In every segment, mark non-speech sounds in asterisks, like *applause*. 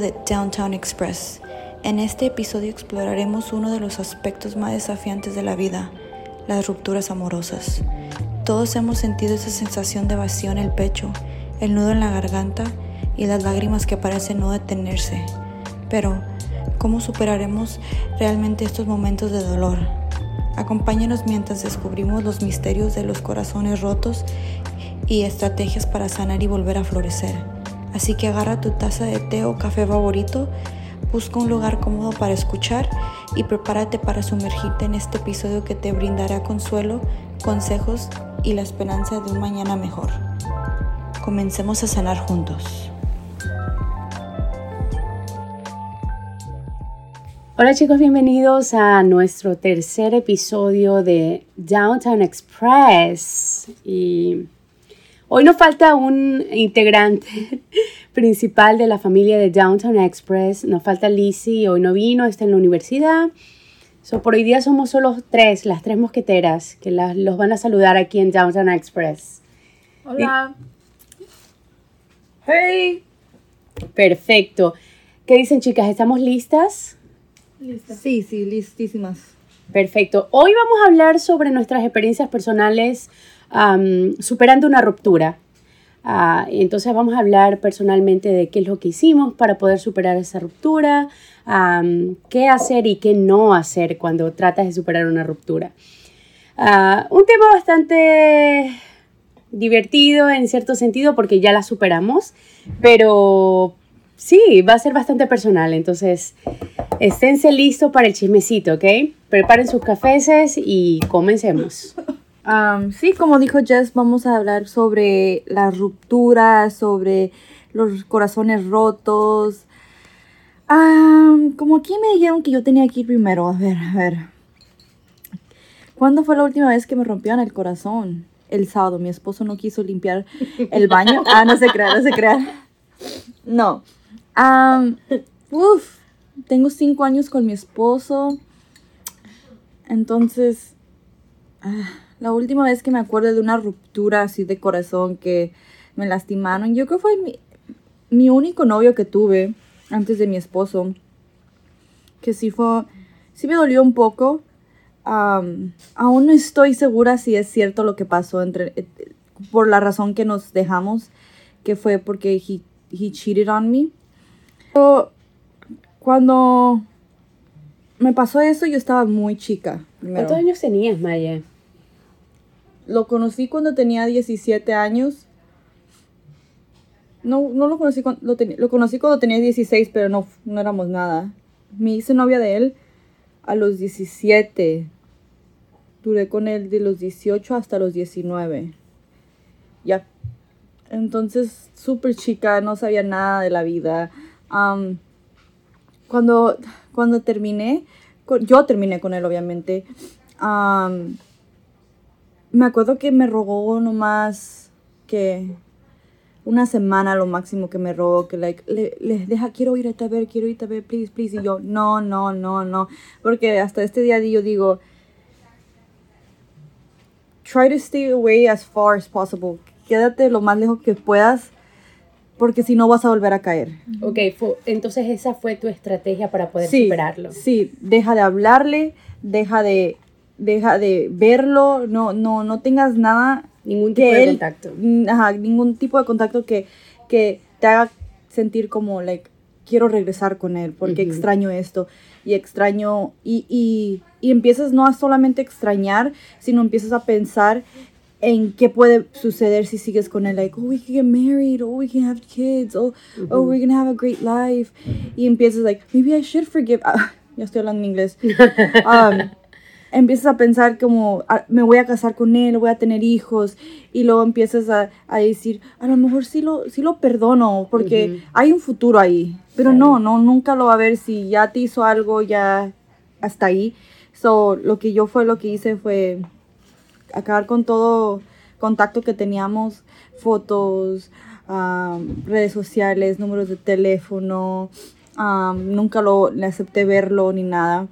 de Downtown Express. En este episodio exploraremos uno de los aspectos más desafiantes de la vida, las rupturas amorosas. Todos hemos sentido esa sensación de vacío en el pecho, el nudo en la garganta y las lágrimas que parecen no detenerse. Pero, ¿cómo superaremos realmente estos momentos de dolor? Acompáñanos mientras descubrimos los misterios de los corazones rotos y estrategias para sanar y volver a florecer. Así que agarra tu taza de té o café favorito, busca un lugar cómodo para escuchar y prepárate para sumergirte en este episodio que te brindará consuelo, consejos y la esperanza de un mañana mejor. Comencemos a sanar juntos. Hola chicos, bienvenidos a nuestro tercer episodio de Downtown Express. Y Hoy nos falta un integrante *laughs* principal de la familia de Downtown Express. Nos falta Lizzie, hoy no vino, está en la universidad. So, por hoy día somos solo tres, las tres mosqueteras, que los van a saludar aquí en Downtown Express. Hola. Hey. Perfecto. ¿Qué dicen chicas? ¿Estamos listas? Listas. Sí, sí, listísimas. Perfecto. Hoy vamos a hablar sobre nuestras experiencias personales superando una ruptura. Ah, entonces vamos a hablar personalmente de qué es lo que hicimos para poder superar esa ruptura, qué hacer y qué no hacer cuando tratas de superar una ruptura. Ah, un tema bastante divertido en cierto sentido porque ya la superamos, pero sí, va a ser bastante personal, entonces esténse listos para el chismecito, ¿ok? Preparen sus cafés y comencemos sí, como dijo Jess, vamos a hablar sobre las rupturas, sobre los corazones rotos. como aquí me dijeron que yo tenía que ir primero. A ver, a ver. ¿Cuándo fue la última vez que me rompieron el corazón? El sábado. Mi esposo no quiso limpiar el baño. Ah, no se crea, no se crea. No. uf, tengo cinco años con mi esposo. Entonces... Ah, la última vez que me acuerdo de una ruptura así de corazón que me lastimaron, yo creo que fue mi, único novio que tuve antes de mi esposo. Que sí fue, sí me dolió un poco. aún no estoy segura si es cierto lo que pasó entre, eh, por la razón que nos dejamos, que fue porque he, he cheated on me. Pero cuando me pasó eso, yo estaba muy chica. ¿Cuántos años tenías, Maya? Lo conocí cuando tenía 17 años. No, no lo conocí cuando, lo, lo, conocí cuando tenía 16, pero no, no éramos nada. Me hice novia de él a los 17. Duré con él de los 18 hasta los 19. Ya. Entonces, súper chica, no sabía nada de la vida. cuando, cuando terminé, yo terminé con él, obviamente me acuerdo que me rogó nomás que una semana lo máximo que me rogó, que like, le, deja, quiero ir a ver, quiero ir a ver, please, please. Y yo, no, no, no, no. Porque hasta este día yo digo, try to stay away as far as possible. Quédate lo más lejos que puedas, porque si no vas a volver a caer. Ok, entonces esa fue tu estrategia para poder superarlo. Sí, deja de hablarle, deja de deja de verlo, no, no, no tengas nada. Ningún tipo de contacto. Ajá, ningún tipo de contacto que, que te haga sentir como, like, quiero regresar con él porque extraño esto y extraño y, y, y, empiezas no a solamente extrañar, sino empiezas a pensar en qué puede suceder si sigues con él, like, oh, we can get married, oh, we can have kids, oh, oh, we're gonna have a great life. Y empiezas, like, maybe I should forgive. Ah, *laughs* ya estoy hablando en inglés. *laughs* Um, empiezas a pensar como, ah, me voy a casar con él, voy a tener hijos, y luego empiezas a, a decir, a lo mejor sí lo, sí lo perdono, porque hay un futuro ahí, pero no, no, nunca lo va a ver si ya te hizo algo, ya hasta ahí. So, lo que yo fue, lo que hice fue acabar con todo contacto que teníamos, fotos, redes sociales, números de teléfono, nunca lo, le acepté verlo ni nada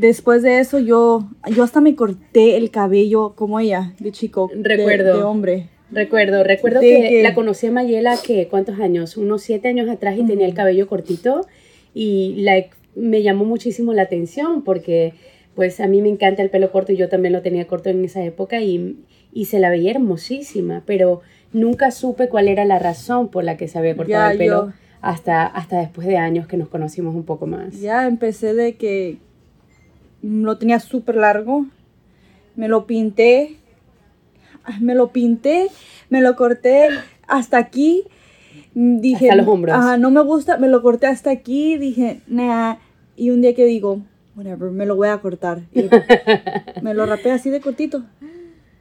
después de eso yo, yo hasta me corté el cabello como ella, de chico. Recuerdo. De, hombre. Recuerdo, recuerdo De que, que- la conocí a Mayela que cuántos años, unos siete años atrás y tenía el cabello cortito y like, me llamó muchísimo la atención porque pues a mí me encanta el pelo corto y yo también lo tenía corto en esa época y, y se la veía hermosísima, pero nunca supe cuál era la razón por la que se había cortado el pelo yo- hasta, hasta después de años que nos conocimos un poco más. Ya empecé de que lo tenía súper largo, me lo pinté, me lo pinté, me lo corté hasta aquí. Dije, Hasta los hombros. Ajá, no me gusta, me lo corté hasta aquí, dije, nah. Y un día que digo, whatever, me lo voy a cortar. Y *laughs* me lo rapé así de cortito.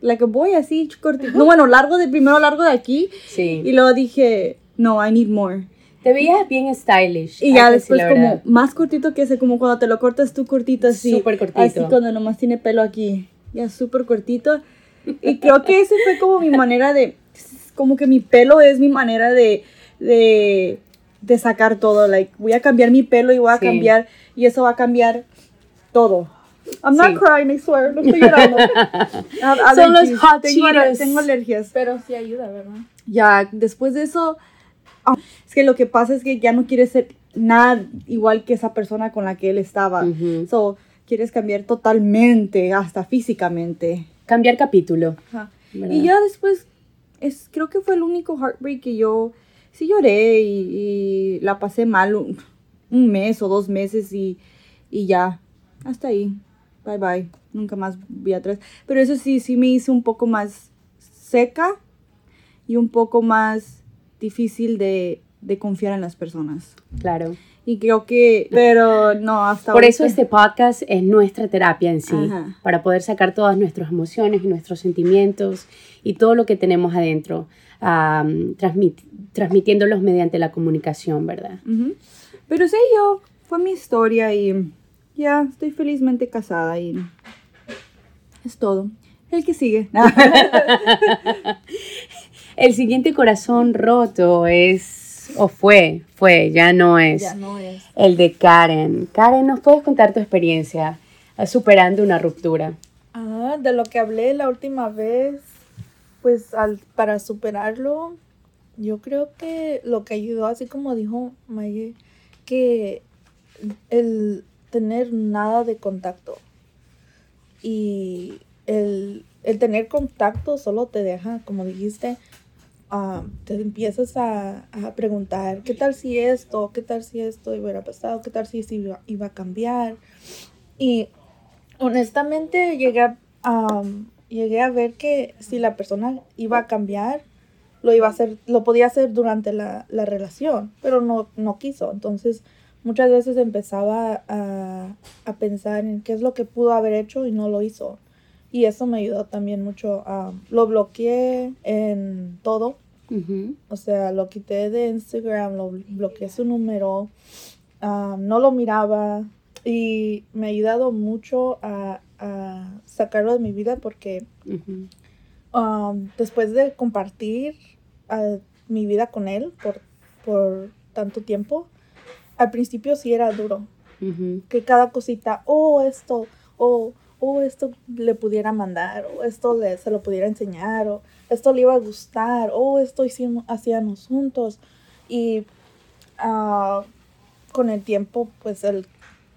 La que voy así cortito. No, bueno, largo de primero largo de aquí. Sí. Y luego dije, no, I need more. Te veías bien stylish. Y ya que después como verdad. más cortito que ese, como cuando te lo cortas tú cortito así. Súper cortito. Así cuando nomás tiene pelo aquí. Ya súper cortito. Y creo que ese fue como mi manera de, como que mi pelo es mi manera de, de, de sacar todo. Like, voy a cambiar mi pelo y voy a Sí. cambiar, y eso va a cambiar todo. I'm not Sí. crying, I swear, no estoy llorando. *laughs* Son los hot tengo, tengo alergias. Pero sí ayuda, ¿verdad? Ya, después de eso, es que lo que pasa es que ya no quieres ser nada igual que esa persona con la que él estaba. Ujú. So, quieres cambiar totalmente, hasta físicamente. Cambiar capítulo. Y ya después, es, creo que fue el único heartbreak que yo sí lloré y, y la pasé mal un, un mes o dos meses y, y ya, hasta ahí. Bye bye. Nunca más vi atrás. Pero eso sí, sí me hizo un poco más seca y un poco más difícil de, de confiar en las personas. Claro. Y creo que, pero no, hasta Por eso ahorita- este podcast es nuestra terapia en sí, Ajá. para poder sacar todas nuestras emociones y nuestros sentimientos y todo lo que tenemos adentro, am, transmit- transmitiéndolos mediante la comunicación, ¿verdad? Ujú. Pero sí, yo, fue mi historia y ya estoy felizmente casada y es todo. El que sigue. *laughs* El siguiente corazón roto es, o fue, fue, ya no es, Ya no es. el de Karen. Karen, ¿nos puedes contar tu experiencia superando una ruptura? Ah, de lo que hablé la última vez, pues al, para superarlo, yo creo que lo que ayudó, así como dijo Maye, que el tener nada de contacto y el, el tener contacto solo te deja, como dijiste, ah, te empiezas a, a preguntar, ¿qué tal si esto? ¿Qué tal si esto hubiera pasado? ¿Qué tal si esto iba, iba a cambiar? Y honestamente llegué a, am, llegué a ver que si la persona iba a cambiar, lo iba a hacer, lo podía hacer durante la, la relación, pero no, no quiso. Entonces, muchas veces empezaba a, a pensar en qué es lo que pudo haber hecho y no lo hizo. Y eso me ayudó también mucho. am, lo bloqueé en todo. O sea, lo quité de Instagram, lo bloqueé su número, ah, no lo miraba y me ha ayudado mucho a, a sacarlo de mi vida porque ah, después de compartir ah, mi vida con él por, por tanto tiempo, al principio sí era duro, que cada cosita, oh, esto, o oh, esto le pudiera mandar, o esto le, se lo pudiera enseñar, o esto le iba a gustar, o esto hicimos, hacíamos juntos. Y ah, con el tiempo, pues el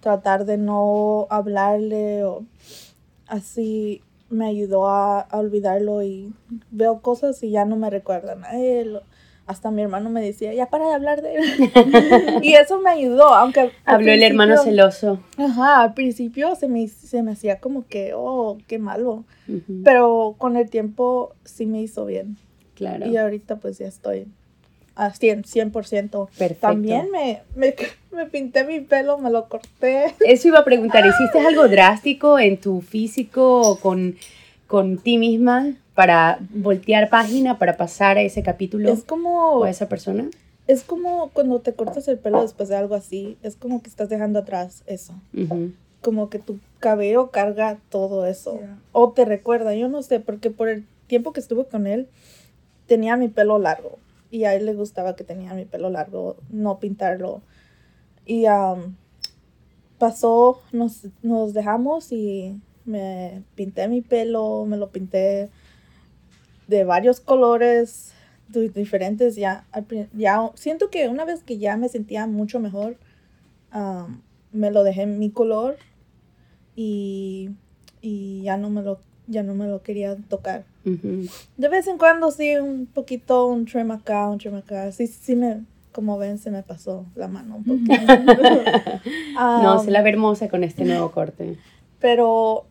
tratar de no hablarle o así me ayudó a, a olvidarlo y veo cosas y ya no me recuerdan a él. Hasta mi hermano me decía, ya para de hablar de él. *laughs* y eso me ayudó, aunque... Habló el hermano celoso. Ajá, al principio se me, se me hacía como que, oh, qué malo. Pero con el tiempo sí me hizo bien. Claro. Y ahorita pues ya estoy a 100, 100%. Perfecto. También me, me, me pinté mi pelo, me lo corté. Eso iba a preguntar, ¿hiciste algo drástico en tu físico o con, con ti misma para voltear página, para pasar a ese capítulo Es como, o a esa persona? es como cuando te cortas el pelo después de algo así. Es como que estás dejando atrás eso. Como que tu cabello carga todo eso. Yeah. O te recuerda, yo no sé, porque por el tiempo que estuve con él, tenía mi pelo largo. Y a él le gustaba que tenía mi pelo largo, no pintarlo. Y am, pasó, nos, nos dejamos y me pinté mi pelo, me lo pinté de varios colores di- diferentes. Ya, ya siento que una vez que ya me sentía mucho mejor, am, me lo dejé en mi color y, y ya no me lo ya no me lo quería tocar. De vez en cuando sí, un poquito, un trim acá, un trim acá. Sí, sí me, como ven, se me pasó la mano un poquito. *laughs* *laughs* No, Um, se la ve hermosa con este nuevo corte. Pero,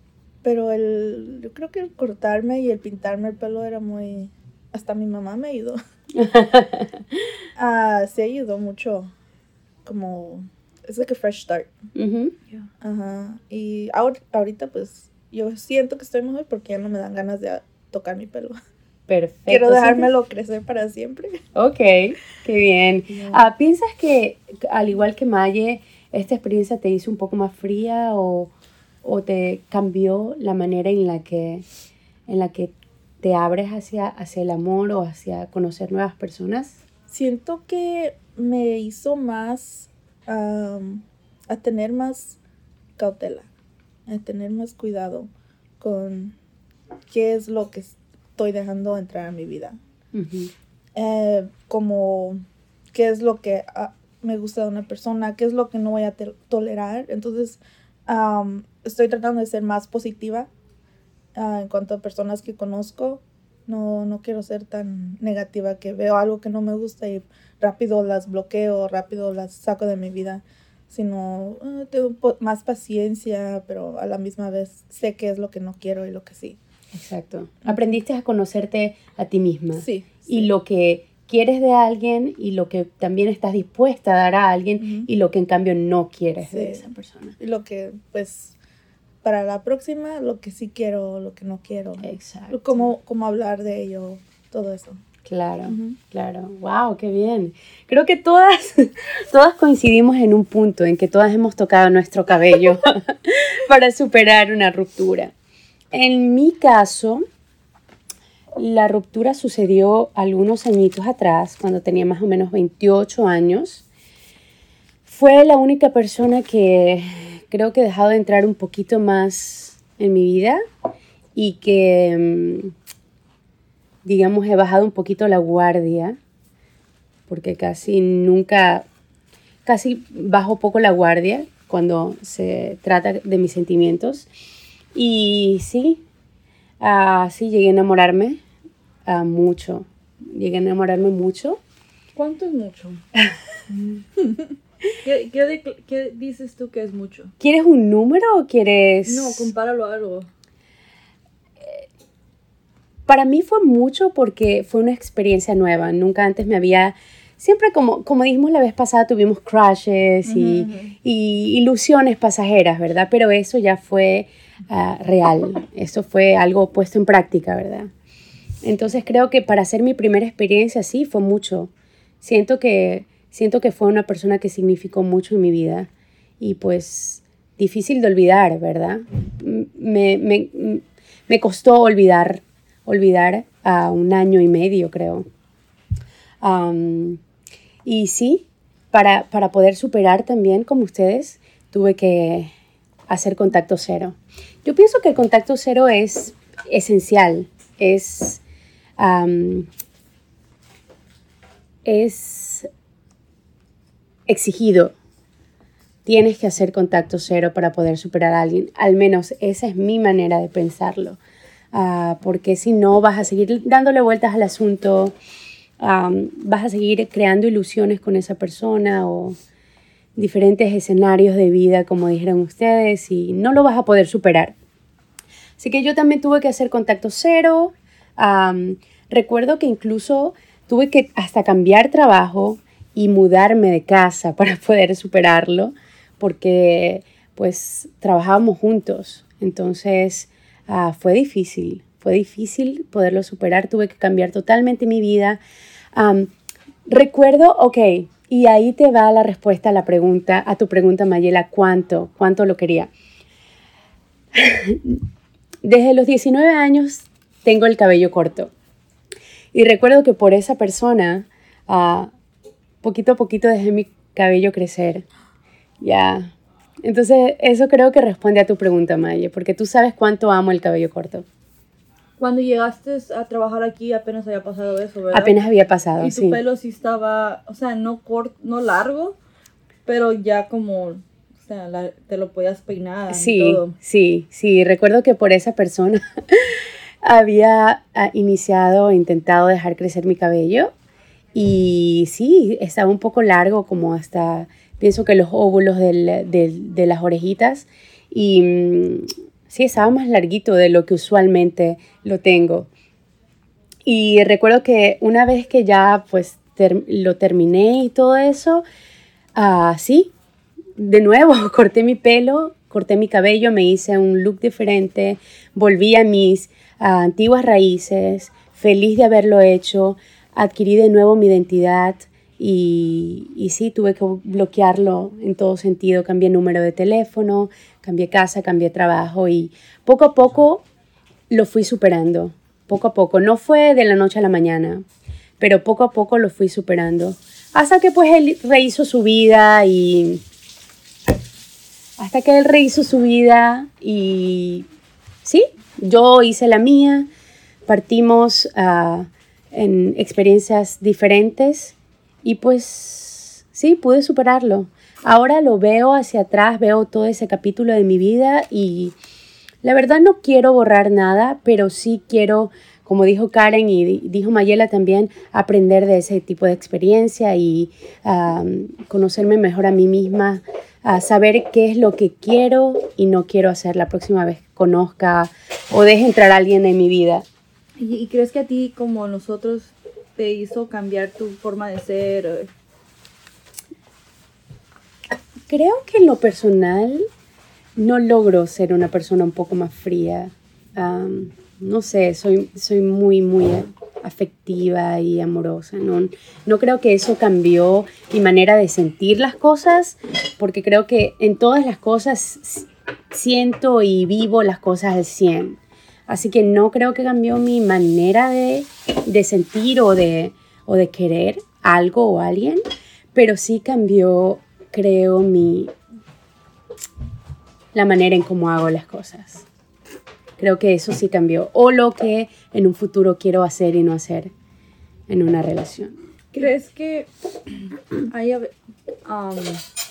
pero el, yo creo que el cortarme y el pintarme el pelo era muy, hasta mi mamá me ayudó. *laughs* Ah, sí ayudó mucho, como, es like a fresh start. Ujú. Ajá. Y ahor- ahorita pues yo siento que estoy mejor porque ya no me dan ganas de tocar mi pelo. Perfecto. Quiero ¿Sientes- dejármelo crecer para siempre. Ok, qué bien. Ah, ¿Piensas que, al igual que Maye, esta experiencia te hizo un poco más fría o, o te cambió la manera en la que, en la que te abres hacia, hacia el amor o hacia conocer nuevas personas? Siento que me hizo más am, a tener más cautela, a tener más cuidado con qué es lo que estoy dejando entrar a mi vida. Eh, como qué es lo que ah, me gusta de una persona, qué es lo que no voy a tolerar. Entonces, am, estoy tratando de ser más positiva ah, en cuanto a personas que conozco. No, no quiero ser tan negativa que veo algo que no me gusta y rápido las bloqueo, rápido las saco de mi vida, sino ah, tengo más paciencia, pero a la misma vez sé qué es lo que no quiero y lo que sí. Exacto. Aprendiste a conocerte a ti misma. Sí. Y lo que quieres de alguien y lo que también estás dispuesta a dar a alguien Ujú. y lo que en cambio no quieres de Sí. esa persona. Y lo que, pues, para la próxima, lo que sí quiero, lo que no quiero. Exacto. Cómo, cómo hablar de ello, todo eso. Claro, claro. Wow, qué bien. Creo que todas, *laughs* todas coincidimos en un punto en que todas hemos tocado nuestro cabello *laughs* para superar una ruptura. En mi caso, la ruptura sucedió algunos añitos atrás, cuando tenía más o menos 28 años. Fue la única persona que creo que he dejado de entrar un poquito más en mi vida y que, mm, digamos, he bajado un poquito la guardia, porque casi nunca, casi bajo poco la guardia cuando se trata de mis sentimientos. Y sí, ah, sí, llegué a enamorarme ah, mucho, llegué a enamorarme mucho. ¿Cuánto es mucho? *laughs* ¿Qué, qué, de- qué dices tú que es mucho? ¿Quieres un número o quieres...? No, compáralo a algo. Para mí fue mucho porque fue una experiencia nueva. Nunca antes me había... Siempre como, como dijimos la vez pasada, tuvimos crashes y, y ilusiones pasajeras, ¿verdad? Pero eso ya fue ah, real. Eso fue algo puesto en práctica, ¿verdad? Entonces creo que para hacer mi primera experiencia sí fue mucho. Siento que, siento que fue una persona que significó mucho en mi vida y pues difícil de olvidar, ¿verdad? M- Me, me, me costó olvidar, olvidar a un año y medio, creo. Am, y sí, para, para poder superar también, como ustedes, tuve que hacer contacto cero. Yo pienso que el contacto cero es esencial, es, am, es exigido. Tienes que hacer contacto cero para poder superar a alguien. Al menos esa es mi manera de pensarlo. Ah, porque si no, vas a seguir dándole vueltas al asunto, vas a seguir creando ilusiones con esa persona o diferentes escenarios de vida, como dijeron ustedes, y no lo vas a poder superar. Así que yo también tuve que hacer contacto cero. Recuerdo que incluso tuve que hasta cambiar trabajo y mudarme de casa *laughs* para poder superarlo, porque pues trabajábamos juntos. Entonces ah, fue difícil, fue difícil poderlo superar. Tuve que cambiar totalmente mi vida. Recuerdo, ok, y ahí te va la respuesta a la pregunta, a tu pregunta, Mayela, ¿cuánto? ¿Cuánto lo quería? *laughs* Desde los 19 años tengo el cabello corto. Y recuerdo que por esa persona, ah, poquito a poquito dejé mi cabello crecer. Ya. Entonces, eso creo que responde a tu pregunta, Maye, porque tú sabes cuánto amo el cabello corto. Cuando llegaste a trabajar aquí apenas había pasado eso, ¿verdad? Apenas había pasado, Y tu sí. pelo sí estaba, o sea, no corto, no largo, pero ya como, o sea, la- te lo podías peinar y Sí, todo. sí, sí. Recuerdo que por esa persona *laughs* había ah, iniciado, intentado dejar crecer mi cabello y sí, estaba un poco largo, como hasta, pienso que los óvulos del- del- de las orejitas y mm, sí, estaba más larguito de lo que usualmente lo tengo. Y recuerdo que una vez que ya pues ter- lo terminé y todo eso, ah, sí, de nuevo *laughs* corté mi pelo, corté mi cabello, me hice un look diferente, volví a mis ah, antiguas raíces, feliz de haberlo hecho, adquirí de nuevo mi identidad y, y sí, tuve que bloquearlo en todo sentido, cambié número de teléfono, cambié casa, cambié trabajo y poco a poco lo fui superando, poco a poco, no fue de la noche a la mañana, pero poco a poco lo fui superando. Hasta que pues él rehizo su vida y hasta que él rehizo su vida y sí, yo hice la mía, partimos ah, en experiencias diferentes y pues sí, pude superarlo. Ahora lo veo hacia atrás, veo todo ese capítulo de mi vida y la verdad no quiero borrar nada, pero sí quiero, como dijo Karen y di- dijo Mayela también, aprender de ese tipo de experiencia y ah, conocerme mejor a mí misma, a saber qué es lo que quiero y no quiero hacer la próxima vez que conozca o deje entrar a alguien en mi vida. ¿Y, crees que a ti, como nosotros, te hizo cambiar tu forma de ser? Creo que en lo personal no logro ser una persona un poco más fría. No sé, soy, soy muy, muy afectiva y amorosa. No, no creo que eso cambió mi manera de sentir las cosas, porque creo que en todas las cosas siento y vivo las cosas al 100. Así que no creo que cambió mi manera de, de sentir o de, o de querer algo o alguien, pero sí cambió, creo, mi, la manera en cómo hago las cosas. Creo que eso sí cambió. O lo que en un futuro quiero hacer y no hacer en una relación. ¿Crees que hay, um,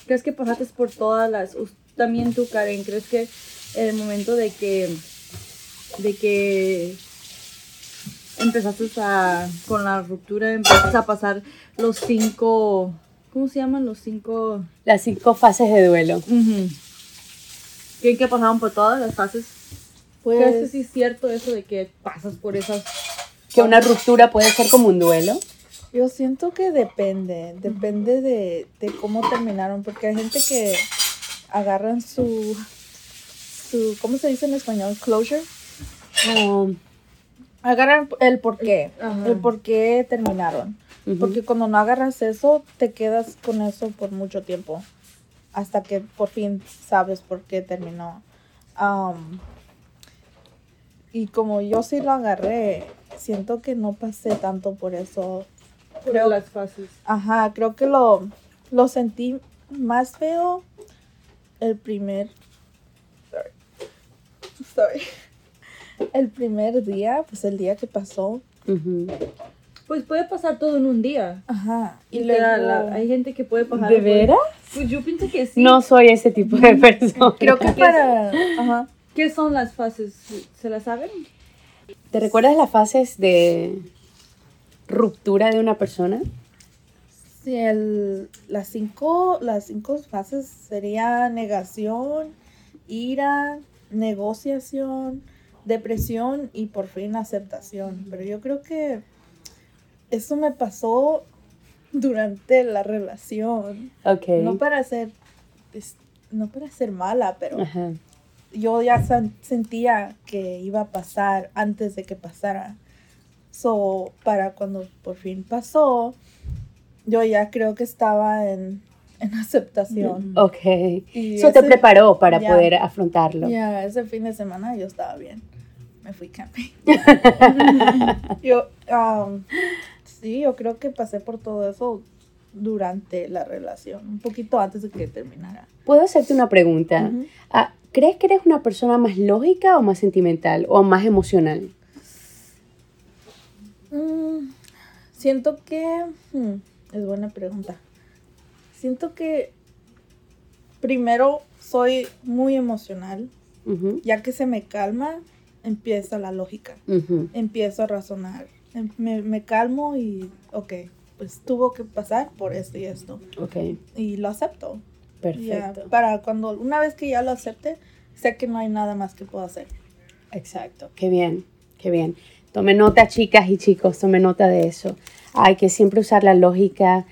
crees que pasaste por todas las también tú Karen crees que el momento de que de que empezaste a con la ruptura empezaste a pasar los cinco ¿cómo se llaman los cinco? Las cinco fases de duelo. ¿Creen que pasaron por todas las fases? Pues, ¿Crees que sí es cierto eso de que pasas por esas? Que una ruptura puede ser como un duelo. Yo siento que depende, depende de, de cómo terminaron, porque hay gente que agarran su, su, ¿cómo se dice en español? Closure. Oh, Agarran el por qué, Ajá. el por qué terminaron. Porque cuando no agarras eso, te quedas con eso por mucho tiempo. Hasta que por fin sabes por qué terminó. Y como yo sí lo agarré, siento que no pasé tanto por eso. Por Creo- las fases. Ajá, creo que lo, lo sentí más feo el primer. Sorry. Sorry. El primer día, pues el día que pasó. Pues puede pasar todo en un día. Ajá. Y Literal, luego- la- hay gente que puede pasar. ¿De por- veras? Pues yo pienso que sí. No soy ese tipo de persona. Creo que para. Ajá. ¿Qué son las fases? ¿Se las saben? ¿Te recuerdas las fases de ruptura de una persona? Sí, el, las, cinco, las cinco fases sería negación, ira, negociación, depresión y por fin aceptación. Pero yo creo que eso me pasó durante la relación. Ok. No para ser, no para ser mala, pero Ajá. yo ya sen- sentía que iba a pasar antes de que pasara. So, para cuando por fin pasó, yo ya creo que estaba en, en aceptación. Ok. Y Eso te preparó para poder afrontarlo. Ya, ese fin de semana yo estaba bien. Me fui camping. *laughs* *laughs* yo, um, sí, yo creo que pasé por todo eso durante la relación, un poquito antes de que terminara. ¿Puedo hacerte una pregunta? Ah, ¿Crees que eres una persona más lógica o más sentimental o más emocional? Siento que... hmm, es buena pregunta. Siento que primero soy muy emocional. Ya que se me calma, empieza la lógica. ujú. Empiezo a razonar. Em- Me, me calmo y, ok, pues tuvo que pasar por esto y esto. Ok, Y lo acepto. Ya, perfecto. para cuando, una vez que ya lo acepte, sé que no hay nada más que puedo hacer. Exacto, qué bien, qué bien. Tome nota, chicas y chicos, tome nota de eso. Hay que siempre usar la lógica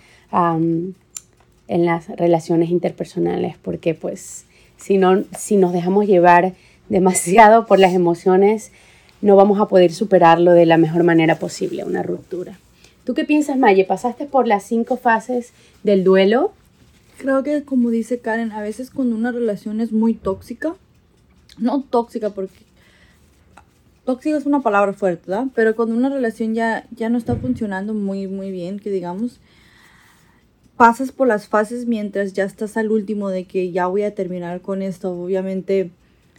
en las relaciones interpersonales, porque pues si no, si nos dejamos llevar demasiado por las emociones, no vamos a poder superarlo de la mejor manera posible, una ruptura. ¿Tú qué piensas, Maye? ¿Pasaste por las cinco fases del duelo? Creo que como dice Karen, a veces cuando una relación es muy tóxica, no tóxica porque tóxica es una palabra fuerte. Pero cuando una relación ya, ya no está funcionando muy, muy bien, que digamos, pasas por las fases mientras ya estás al último de que ya voy a terminar con esto. Obviamente,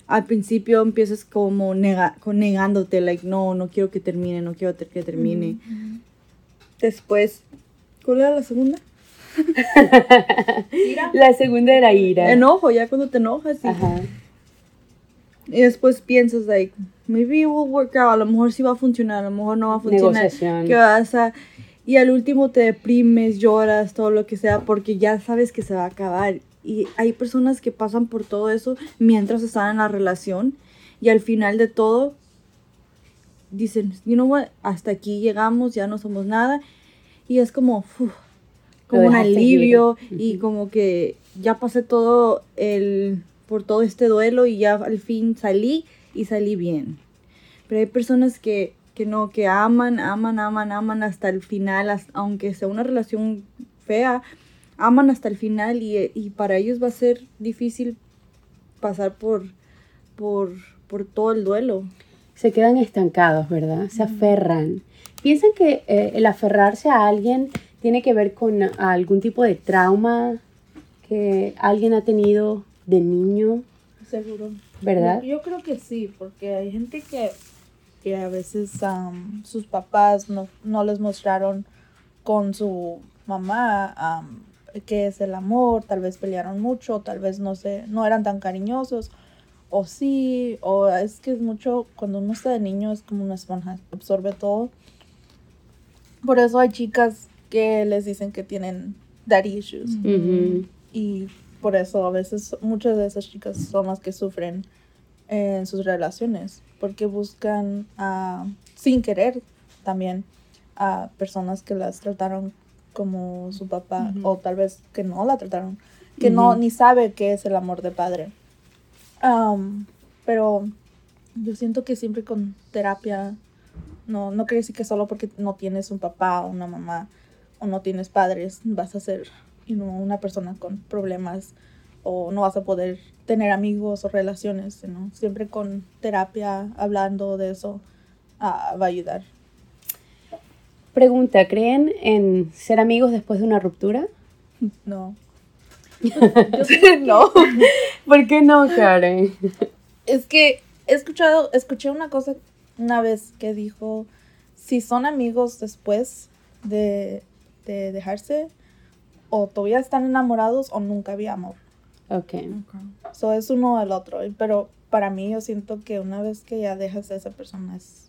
al principio empiezas como nega, con negándote, like, no, no quiero que termine, no quiero que termine. Después, ¿cuál era la segunda? *laughs* La segunda era ira. Enojo, ya cuando te enojas. y- Ajá. Y después piensas, like, maybe it will work out, a lo mejor sí va a funcionar, a lo mejor no va a funcionar. Negociación. ¿Qué vas a...? Y al último te deprimes, lloras, todo lo que sea, porque ya sabes que se va a acabar. Y hay personas que pasan por todo eso mientras están en la relación y al final de todo dicen, you know what, hasta aquí llegamos, ya no somos nada. Y es como, uf, como un ir. alivio y Ujú. como que ya pasé todo el, por todo este duelo y ya al fin salí y salí bien. Pero hay personas que, que no, que aman, aman, aman, aman hasta el final, as- aunque sea una relación fea, aman hasta el final y, y para ellos va a ser difícil pasar por, por, por todo el duelo. se quedan estancados, ¿verdad? Se aferran. ¿Piensan que eh, el aferrarse a alguien tiene que ver con algún tipo de trauma que alguien ha tenido de niño, Seguro. verdad? Yo, yo creo que sí, porque hay gente que, que a veces sus papás no, no les mostraron con su mamá am, qué es el amor, tal vez pelearon mucho, tal vez no sé, no eran tan cariñosos, o sí, o es que es mucho, cuando uno está de niño es como una esponja, absorbe todo. Por eso hay chicas que les dicen que tienen daddy issues. Ujú. Y por eso a veces muchas de esas chicas son las que sufren en sus relaciones, porque buscan ah, sin querer también a personas que las trataron como su papá Ujú. o tal vez que no la trataron, que no Ujú. ni sabe qué es el amor de padre. Am, pero yo siento que siempre con terapia, no, no quiere decir que solo porque no tienes un papá o una mamá o no tienes padres vas a ser you know, una persona con problemas o no vas a poder tener amigos o relaciones, ¿no? Siempre con terapia, hablando de eso, ah, va a ayudar. Pregunta, ¿creen en ser amigos después de una ruptura? No. *laughs* no. ¿Por qué no, Karen? Es que he escuchado, escuché una cosa una vez que dijo, si son amigos después de, de dejarse, o todavía están enamorados o nunca había amor. Ok. So es uno del otro. Pero para mí yo siento que una vez que ya dejas a esa persona es...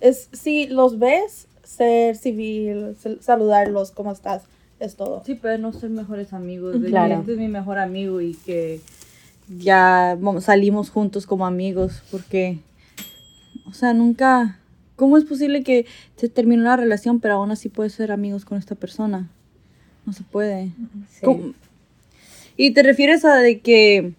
es si los ves, ser civil, sal- saludarlos, ¿cómo estás? Es todo. Sí, pero no ser mejores amigos. De Claro. que este es mi mejor amigo y que ya salimos juntos como amigos. Porque, o sea, nunca. ¿Cómo es posible que se termine una relación, pero aún así puedes ser amigos con esta persona? No se puede. Sí. Y te refieres a de que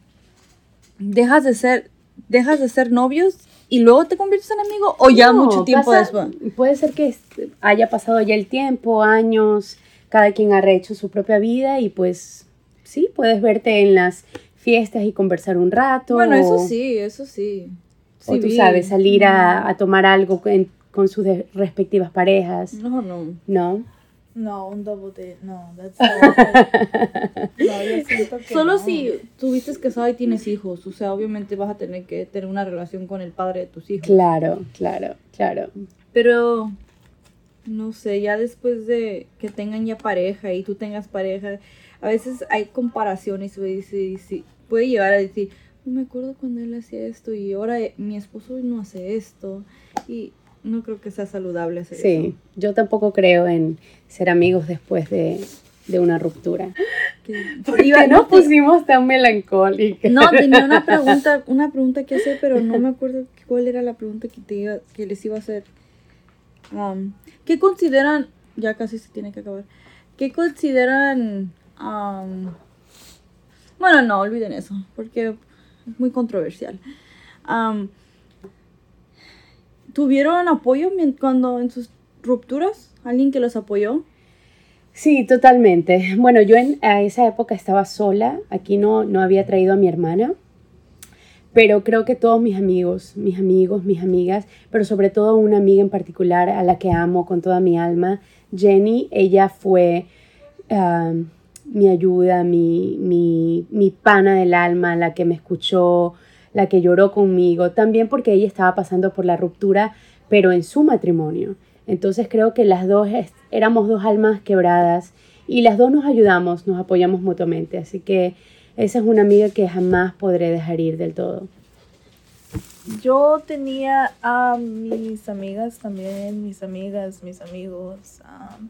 dejas de ser, dejas de ser novios y luego te conviertes en amigo o ya No, mucho tiempo pasa- después. Puede ser que haya pasado ya el tiempo, años, cada quien ha rehecho su propia vida y pues sí, puedes verte en las fiestas y conversar un rato. Bueno, eso sí, eso sí. O tú sabes, salir a, a tomar algo con, con sus respectivas parejas. No, no. ¿No? No, un double date, no. That's so- *laughs* no, yo siento que Solo no. si tuviste casado y tienes hijos, o sea, obviamente vas a tener que tener una relación con el padre de tus hijos. Claro, claro, claro. Pero no sé, ya después de que tengan ya pareja y tú tengas pareja, a veces hay comparaciones y se- puede llegar a decir, no me acuerdo cuando él hacía esto y ahora mi esposo no hace esto. Y no creo que sea saludable hacer Sí, yo tampoco creo en ser amigos después de, de una ruptura. *laughs* Que- ¿Por Iba- qué nos *laughs* pusimos tan melancólicos? No, tenía una *laughs* pregunta, una pregunta que hacer, pero no me acuerdo cuál era la pregunta que, te iba- que les iba a hacer. Um, ¿Qué consideran, ya casi se tiene que acabar, qué consideran, um, bueno, no, olviden eso, porque es muy controversial. Um, ¿Tuvieron apoyo cuando en sus rupturas? ¿Alguien que los apoyó? Sí, totalmente. Bueno, yo en a esa época estaba sola, aquí no, no había traído a mi hermana, pero creo que todos mis amigos, mis amigos, mis amigas, pero sobre todo una amiga en particular a la que amo con toda mi alma, Jenny, ella fue ah, mi ayuda, mi, mi, mi pana del alma, la que me escuchó, la que lloró conmigo, también porque ella estaba pasando por la ruptura, pero en su matrimonio. Entonces creo que las dos éramos dos almas quebradas y las dos nos ayudamos, nos apoyamos mutuamente. Así que esa es una amiga que jamás podré dejar ir del todo. Yo tenía a mis amigas también, mis amigas, mis amigos. am,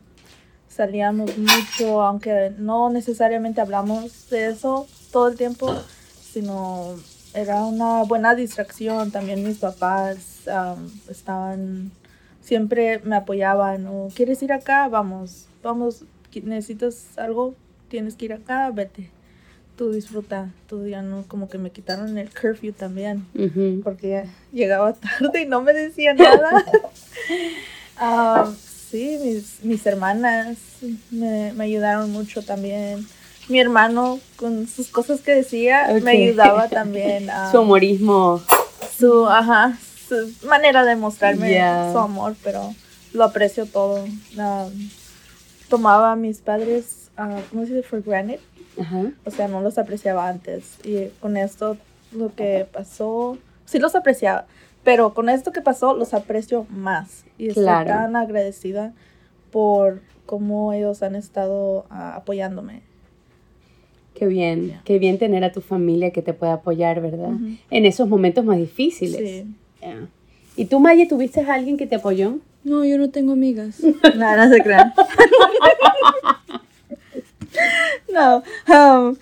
salíamos mucho, aunque no necesariamente hablamos de eso todo el tiempo, sino era una buena distracción. También mis papás am, estaban, siempre me apoyaban. o, ¿Quieres ir acá? Vamos, vamos, necesitas algo, tienes que ir acá, vete. Tú disfruta, tú ya no, como que me quitaron el curfew también porque llegaba tarde y no me decía nada. *laughs* Ah, sí, mis, mis hermanas me, me ayudaron mucho también. Mi hermano, con sus cosas que decía, me ayudaba también. *laughs* ah, Su humorismo. su, ajá, su manera de mostrarme su amor, pero lo aprecio todo. Ah, tomaba a mis padres, ah, ¿cómo se dice? For granted. O sea, no los apreciaba antes. Y con esto, lo que pasó, sí los apreciaba. Pero con esto que pasó, los aprecio más. Y estoy tan agradecida por cómo ellos han estado ah, apoyándome. Qué bien, qué bien tener a tu familia que te pueda apoyar, ¿verdad? En esos momentos más difíciles. Sí. ¿Y tú, Maya, tuviste a alguien que te apoyó? No, yo no tengo amigas. *laughs* no, no se crean. *laughs* no, um,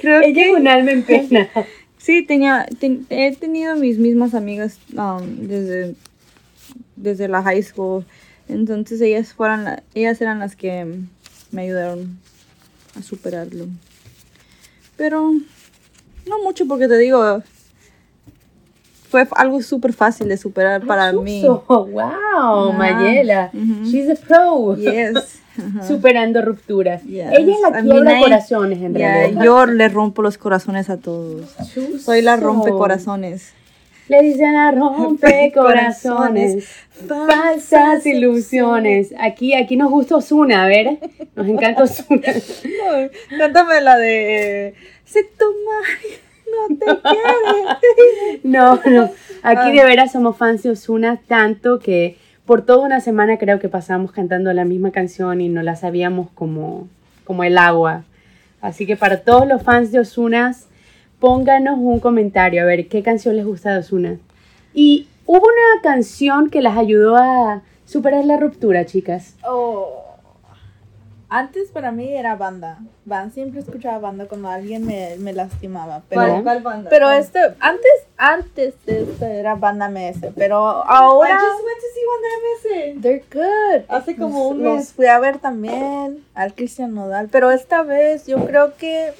creo Ella que es un alma en pena. *laughs* sí tenía, ten- he tenido mis mismas amigas um, desde, desde la high school. Entonces ellas fueron, la- ellas eran las que me ayudaron a superarlo. Pero no mucho porque te digo, fue algo súper fácil de superar para mí. *laughs* Wow. Mayela. She's a pro. Yes. *laughs* Superando rupturas. Yes. Ella es la I quiebra mean, corazones, en realidad. yo le rompo los corazones a todos. Soy la rompe corazones. Le dicen a rompe *laughs* corazones. Falsas ilusiones. Aquí, aquí nos gusta Osuna, a ver. Nos encanta Osuna. *laughs* Cántame la de tu madre no te quiere. No, no. Aquí de veras somos fans de Osuna tanto que por toda una semana creo que pasamos cantando la misma canción y no la sabíamos como, como el agua. Así que para todos los fans de Osuna, pónganos un comentario a ver qué canción les gusta de Osuna. Y hubo una canción que las ayudó a superar la ruptura, chicas. Oh. Antes para mí era banda. Van, siempre escuchaba banda cuando alguien me, me lastimaba. Pero, ¿Cuál? ¿Cuál banda? pero este, antes, antes de esto era banda MS. Pero ahora. I just went to see Banda MS. They're good. Hace como un los mes. fui a ver también al Cristian Nodal, pero esta vez yo creo que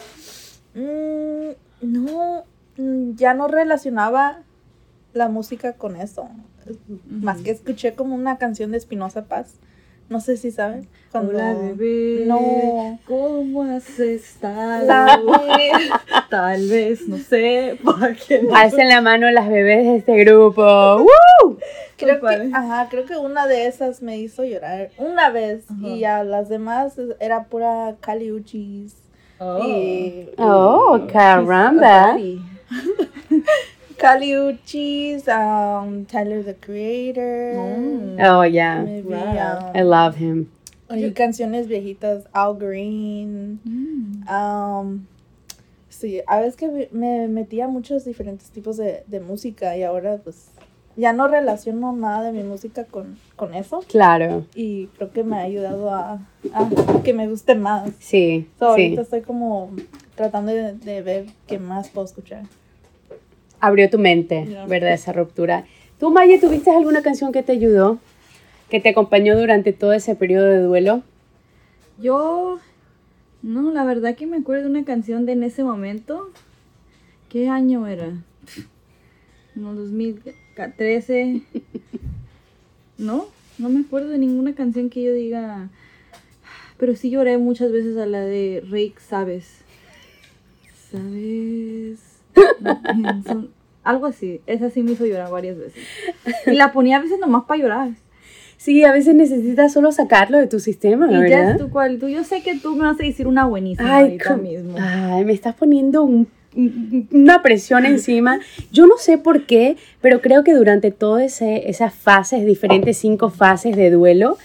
mm, no, mm, ya no relacionaba la música con eso. Más que escuché como una canción de Espinosa Paz. No sé si saben. Cuando Hola bebé. No. ¿Cómo has estado? *laughs* Tal vez, no sé. ¿Para qué? Alcen la mano las bebés de este grupo. ¡Woo! creo que, ajá, creo que una de esas me hizo llorar una vez Ajá. y a las demás era pura Cali Uchis Oh. y Oh, caramba. Kali *laughs* Uchis, um, Tyler the Creator. Oh, yeah. Maybe, Wow. I um, love him. y canciones viejitas, Al Green. Um, sí, a veces que me- me metía a muchos diferentes tipos de, de música y ahora pues ya no relaciono nada de mi música con, con eso Claro. y creo que me ha ayudado a, a que me guste más. Sí, So, sí. Ahorita estoy como tratando de, de ver qué más puedo escuchar. Abrió tu mente. ¿verdad? Esa ruptura. ¿Tú, Maya, tuviste alguna canción que te ayudó? Que te acompañó durante todo ese periodo de duelo? Yo, no, la verdad que me acuerdo de una canción de en ese momento. ¿Qué año era? No, 2013. No, no me acuerdo de ninguna canción que yo diga. Pero sí lloré muchas veces a la de Rick, ¿sabes? ¿Sabes? No *laughs* Algo así. Esa sí me hizo llorar varias veces. Y la ponía a veces nomás para llorar. Sí, a veces necesitas solo sacarlo de tu sistema, Y ya ¿verdad? es tu cual. Tú, yo sé que tú me vas a decir una buenísima Ay, ahorita mismo. Ay, me estás poniendo un- una presión encima. Yo no sé por qué, pero creo que durante todas esas fases, diferentes cinco fases de duelo,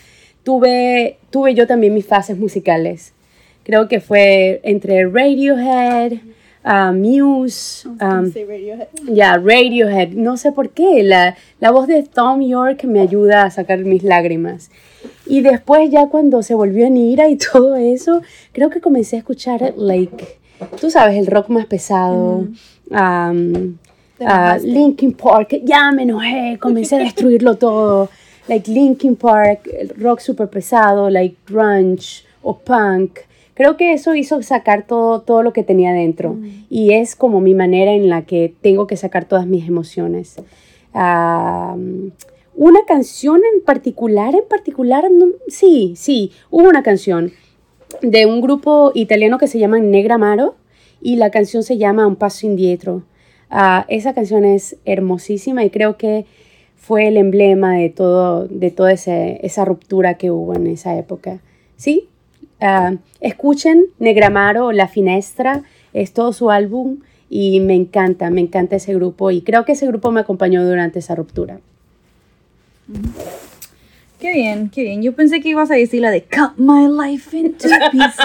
tuve, tuve yo también mis fases musicales. Creo que fue entre Radiohead, ah, Muse, um, Sí, Radiohead. ya, Radiohead, no sé por qué, la, la voz de Tom York me ayuda a sacar mis lágrimas. Y después ya cuando se volvió en ira y todo eso, creo que comencé a escuchar, like, tú sabes, el rock más pesado, um, enojaste. Linkin Park, ya me enojé, comencé a destruirlo *laughs* todo, like Linkin Park, el rock súper pesado, like grunge o punk. Creo que eso hizo sacar todo, todo lo que tenía dentro y es como mi manera en la que tengo que sacar todas mis emociones. Una canción en particular, en particular, no- sí, sí, hubo una canción de un grupo italiano que se llama Negra Maro y la canción se llama Un Paso Indietro. Ah, esa canción es hermosísima y creo que fue el emblema de todo, de toda ese- esa ruptura que hubo en esa época. ¿Sí? Ah, escuchen Negramaro, La Finestra, es todo su álbum y me encanta, me encanta ese grupo y creo que ese grupo me acompañó durante esa ruptura. Qué bien, qué bien. Yo pensé que ibas a decir la de Cut My Life into Pieces. *laughs*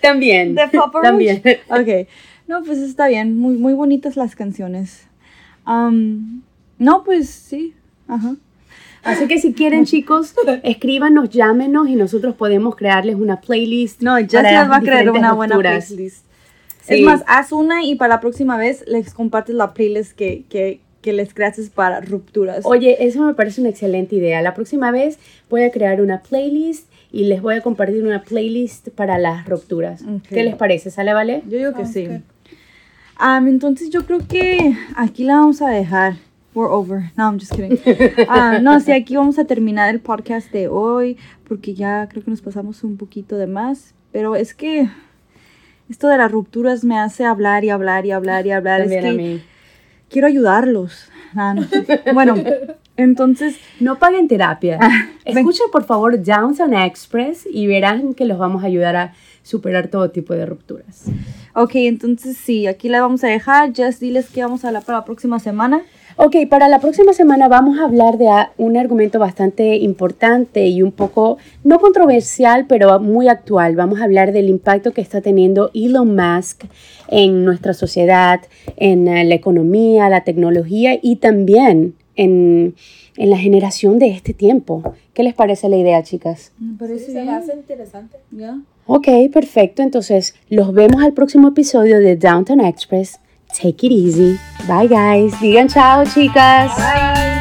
También, de Papa también. Ok. No, pues está bien. Muy, muy bonitas las canciones. Am, no, pues sí. Ajá. Así que si quieren *laughs* chicos, escríbanos, llámenos y nosotros podemos crearles una playlist. No, ya se les va a crear una buena playlist. Sí. Es más, haz una y para la próxima vez les compartes la playlist que, que, que les creaste para rupturas. Oye, eso me parece una excelente idea. La próxima vez voy a crear una playlist y les voy a compartir una playlist para las rupturas. Ok. ¿Qué les parece? ¿Sale, vale? Yo digo que Sounds sí. Am, entonces yo creo que aquí la vamos a dejar. We're over. No, I'm just kidding. *laughs* Ah, no, sí, aquí vamos a terminar el podcast de hoy porque ya creo que nos pasamos un poquito de más. Pero es que esto de las rupturas me hace hablar y hablar y hablar y hablar. Es También a que mí. Quiero ayudarlos. Bueno, entonces No paguen terapia. Ah. Escuchen por favor Downtown Express y verán que los vamos a ayudar a superar todo tipo de rupturas. Ok, entonces sí, aquí la vamos a dejar. Just diles que vamos a hablar para la próxima semana. Ok, para la próxima semana vamos a hablar de a- un argumento bastante importante y un poco, no controversial, pero muy actual. Vamos a hablar del impacto que está teniendo Elon Musk en nuestra sociedad, en eh, la economía, la tecnología y también en, en la generación de este tiempo. ¿Qué les parece la idea, chicas? Me Sí, parece se me bien. hace interesante. ¿Ya? Ok, perfecto. Entonces, los vemos al próximo episodio de Downtown Express. Take it easy. Bye, guys. Digan chao, chicas. Bye.